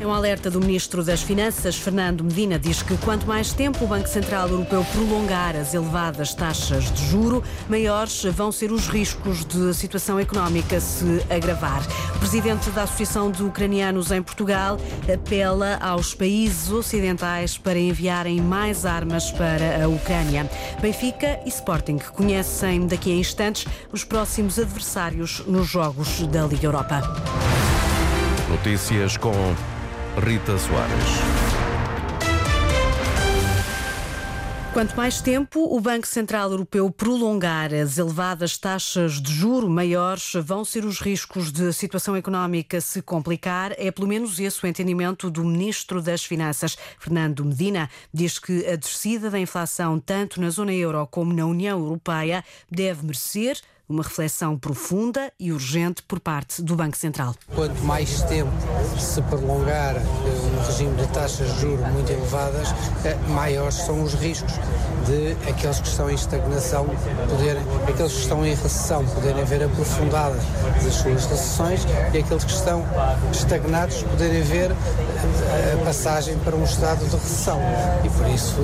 É um alerta do Ministro das Finanças, Fernando Medina, diz que quanto mais tempo o Banco Central Europeu prolongar as elevadas taxas de juro, maiores vão ser os riscos de a situação económica se agravar. O presidente da Associação de Ucranianos em Portugal apela aos países ocidentais para enviarem mais armas para a Ucrânia. Benfica e Sporting conhecem daqui a instantes os próximos adversários nos jogos da Liga Europa. Notícias com Rita Soares. Quanto mais tempo o Banco Central Europeu prolongar as elevadas taxas de juro maiores, vão ser os riscos de a situação económica se complicar. É pelo menos esse o entendimento do Ministro das Finanças, Fernando Medina. Diz que a descida da inflação, tanto na zona euro como na União Europeia, deve merecer uma reflexão profunda e urgente por parte do Banco Central. Quanto mais tempo se prolongar eh, um regime de taxas de juros muito elevadas, eh, maiores são os riscos de aqueles que estão em estagnação poderem, aqueles que estão em recessão poderem ver aprofundada as suas recessões e aqueles que estão estagnados poderem ver eh, a passagem para um estado de recessão. E por isso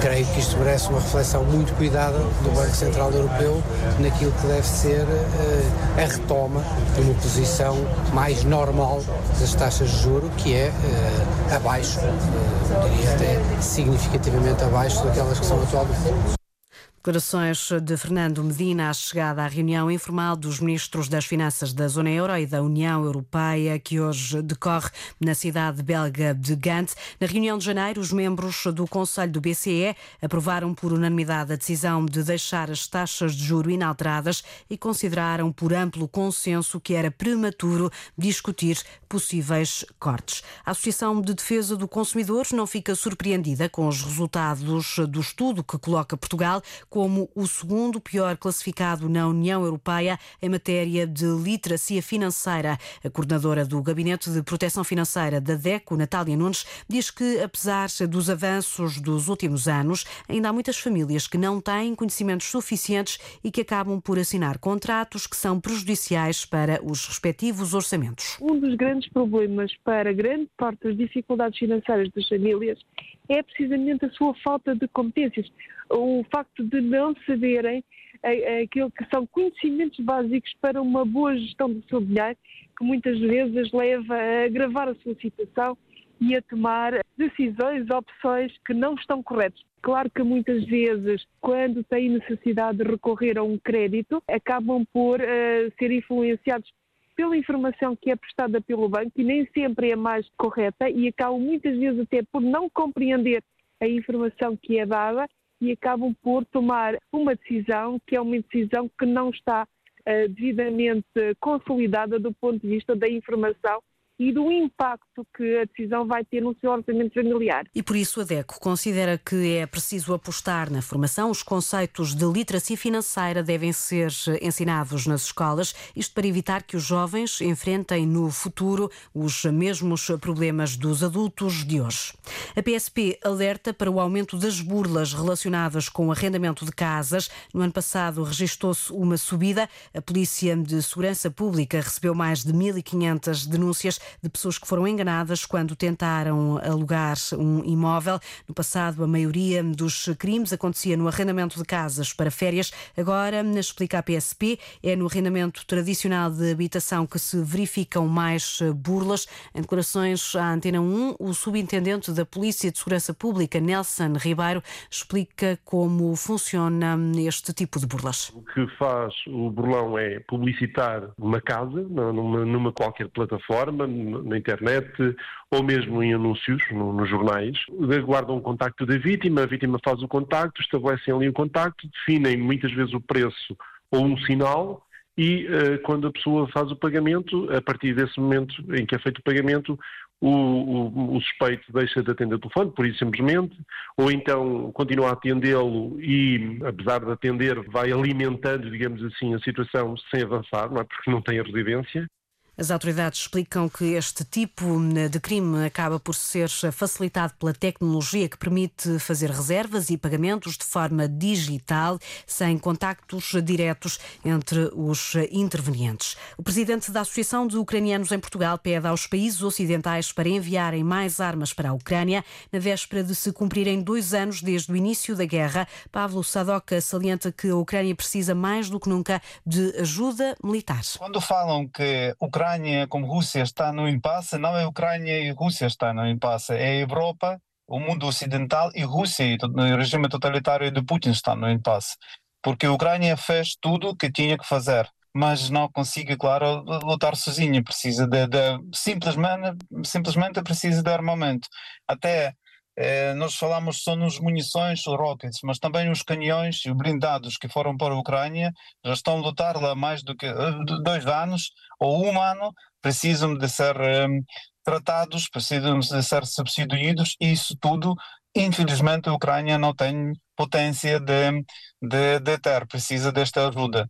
creio que isto merece uma reflexão muito cuidada do Banco Central Europeu naquilo que deve ser uh, a retoma de uma posição mais normal das taxas de juro, que é uh, abaixo, uh, diria até significativamente abaixo daquelas que são atualmente. Declarações de Fernando Medina à chegada à reunião informal dos ministros das Finanças da Zona Euro e da União Europeia, que hoje decorre na cidade belga de Gant. Na reunião de janeiro, os membros do Conselho do BCE aprovaram por unanimidade a decisão de deixar as taxas de juro inalteradas e consideraram por amplo consenso que era prematuro discutir possíveis cortes. A Associação de Defesa do Consumidor não fica surpreendida com os resultados do estudo que coloca Portugal como o segundo pior classificado na União Europeia em matéria de literacia financeira. A coordenadora do Gabinete de Proteção Financeira da DECO, Natália Nunes, diz que, apesar dos avanços dos últimos anos, ainda há muitas famílias que não têm conhecimentos suficientes e que acabam por assinar contratos que são prejudiciais para os respectivos orçamentos. Um dos grandes problemas para grande parte das dificuldades financeiras das famílias é precisamente a sua falta de competências o facto de não saberem aquilo que são conhecimentos básicos para uma boa gestão do seu dinheiro, que muitas vezes leva a agravar a sua situação e a tomar decisões, opções que não estão corretas. Claro que muitas vezes, quando têm necessidade de recorrer a um crédito, acabam por uh, ser influenciados pela informação que é prestada pelo banco e nem sempre é mais correta e acabam muitas vezes até por não compreender a informação que é dada e acabam por tomar uma decisão que é uma decisão que não está uh, devidamente consolidada do ponto de vista da informação e do impacto que a decisão vai ter no seu orçamento familiar. E por isso a DECO considera que é preciso apostar na formação. Os conceitos de literacia financeira devem ser ensinados nas escolas, isto para evitar que os jovens enfrentem no futuro os mesmos problemas dos adultos de hoje. A PSP alerta para o aumento das burlas relacionadas com o arrendamento de casas. No ano passado registrou-se uma subida. A Polícia de Segurança Pública recebeu mais de 1.500 denúncias de pessoas que foram enganadas quando tentaram alugar um imóvel. No passado, a maioria dos crimes acontecia no arrendamento de casas para férias. Agora, explica a PSP, é no arrendamento tradicional de habitação que se verificam mais burlas. Em declarações à Antena 1, o subintendente da Polícia de Segurança Pública, Nelson Ribeiro, explica como funciona este tipo de burlas. O que faz o burlão é publicitar uma casa numa, numa qualquer plataforma, na internet ou mesmo em anúncios no, nos jornais. Aguardam o contacto da vítima, a vítima faz o contacto, estabelecem ali o contacto, definem muitas vezes o preço ou um sinal e uh, quando a pessoa faz o pagamento, a partir desse momento em que é feito o pagamento, o, o, o, suspeito deixa de atender o telefone, por isso simplesmente, ou então continua a atendê-lo e, apesar de atender, vai alimentando, digamos assim, a situação sem avançar, não é? porque não tem a residência. As autoridades explicam que este tipo de crime acaba por ser facilitado pela tecnologia que permite fazer reservas e pagamentos de forma digital, sem contactos diretos entre os intervenientes. O presidente da Associação de Ucranianos em Portugal pede aos países ocidentais para enviarem mais armas para a Ucrânia na véspera de se cumprirem dois anos desde o início da guerra. Pavlo Sadoka salienta que a Ucrânia precisa mais do que nunca de ajuda militar. Quando falam que Ucrânia como Rússia está no impasse, não é Ucrânia e Rússia está no impasse, é a Europa, o mundo ocidental e Rússia e o regime totalitário de Putin está no impasse. Porque a Ucrânia fez tudo o que tinha que fazer mas não consiga, claro, lutar sozinha. Precisa de, de, simplesmente, simplesmente precisa de armamento. Até nós falamos só nos munições, rockets, mas também os canhões e blindados que foram para a Ucrânia já estão a lutar lá mais do que uh, dois anos ou um ano, precisam de ser um, tratados, precisam de ser substituídos e isso tudo, infelizmente, a Ucrânia não tem potência de, de, de ter, precisa desta ajuda.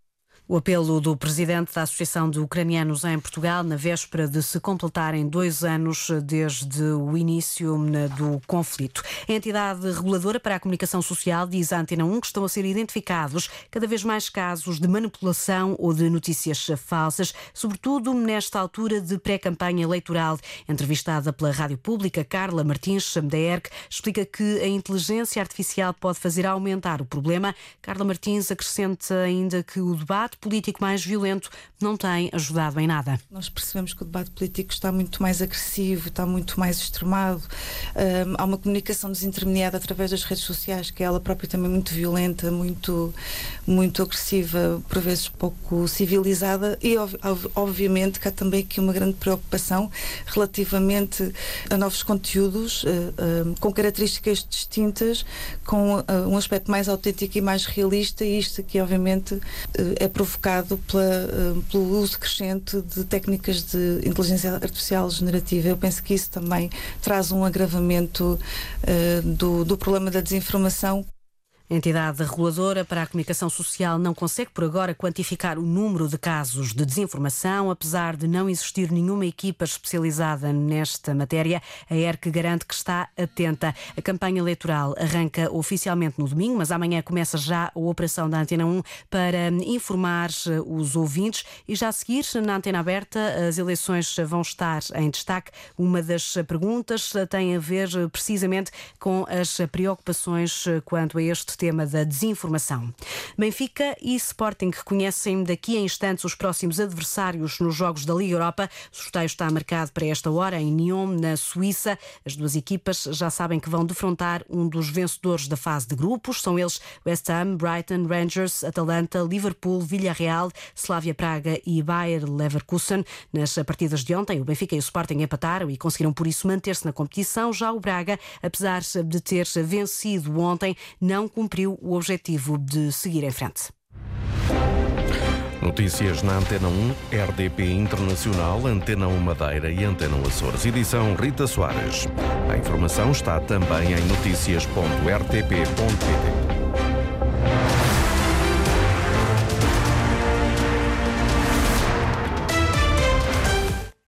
O apelo do presidente da Associação de Ucranianos em Portugal, na véspera de se completarem dois anos desde o início né, do conflito. A entidade reguladora para a comunicação social diz à Antena 1 que estão a ser identificados cada vez mais casos de manipulação ou de notícias falsas, sobretudo nesta altura de pré-campanha eleitoral. Entrevistada pela Rádio Pública, Carla Martins, da ERC, explica que a inteligência artificial pode fazer aumentar o problema. Carla Martins acrescenta ainda que o debate político mais violento não tem ajudado em nada. Nós percebemos que o debate político está muito mais agressivo, está muito mais extremado. Um, há uma comunicação desintermediada através das redes sociais, que é ela própria também muito violenta, muito, muito agressiva, por vezes pouco civilizada, e obviamente que há também aqui uma grande preocupação relativamente a novos conteúdos uh, uh, com características distintas, com uh, um aspecto mais autêntico e mais realista, e isto aqui obviamente é provocado provocado pela, uh, pelo uso crescente de técnicas de inteligência artificial generativa. Eu penso que isso também traz um agravamento uh, do, do problema da desinformação. A entidade reguladora para a comunicação social não consegue por agora quantificar o número de casos de desinformação, apesar de não existir nenhuma equipa especializada nesta matéria. A ERC garante que está atenta. A campanha eleitoral arranca oficialmente no domingo, mas amanhã começa já a operação da Antena 1 para informar os ouvintes e já a seguir, na Antena Aberta, as eleições vão estar em destaque. Uma das perguntas tem a ver precisamente com as preocupações quanto a este tema da desinformação. Benfica e Sporting conhecem daqui a instantes os próximos adversários nos Jogos da Liga Europa. O sorteio está marcado para esta hora em Nyon, na Suíça. As duas equipas já sabem que vão defrontar um dos vencedores da fase de grupos. São eles West Ham, Brighton, Rangers, Atalanta, Liverpool, Villarreal, Slavia Praga e Bayer Leverkusen. Nas partidas de ontem, o Benfica e o Sporting empataram e conseguiram por isso manter-se na competição. Já o Braga, apesar de ter vencido ontem, não cumpriu cumpriu o objetivo de seguir em frente. Notícias na Antena 1, RDP Internacional, Antena 1 Madeira e Antena 1 Açores. Edição Rita Soares. A informação está também em notícias.rtp.pt.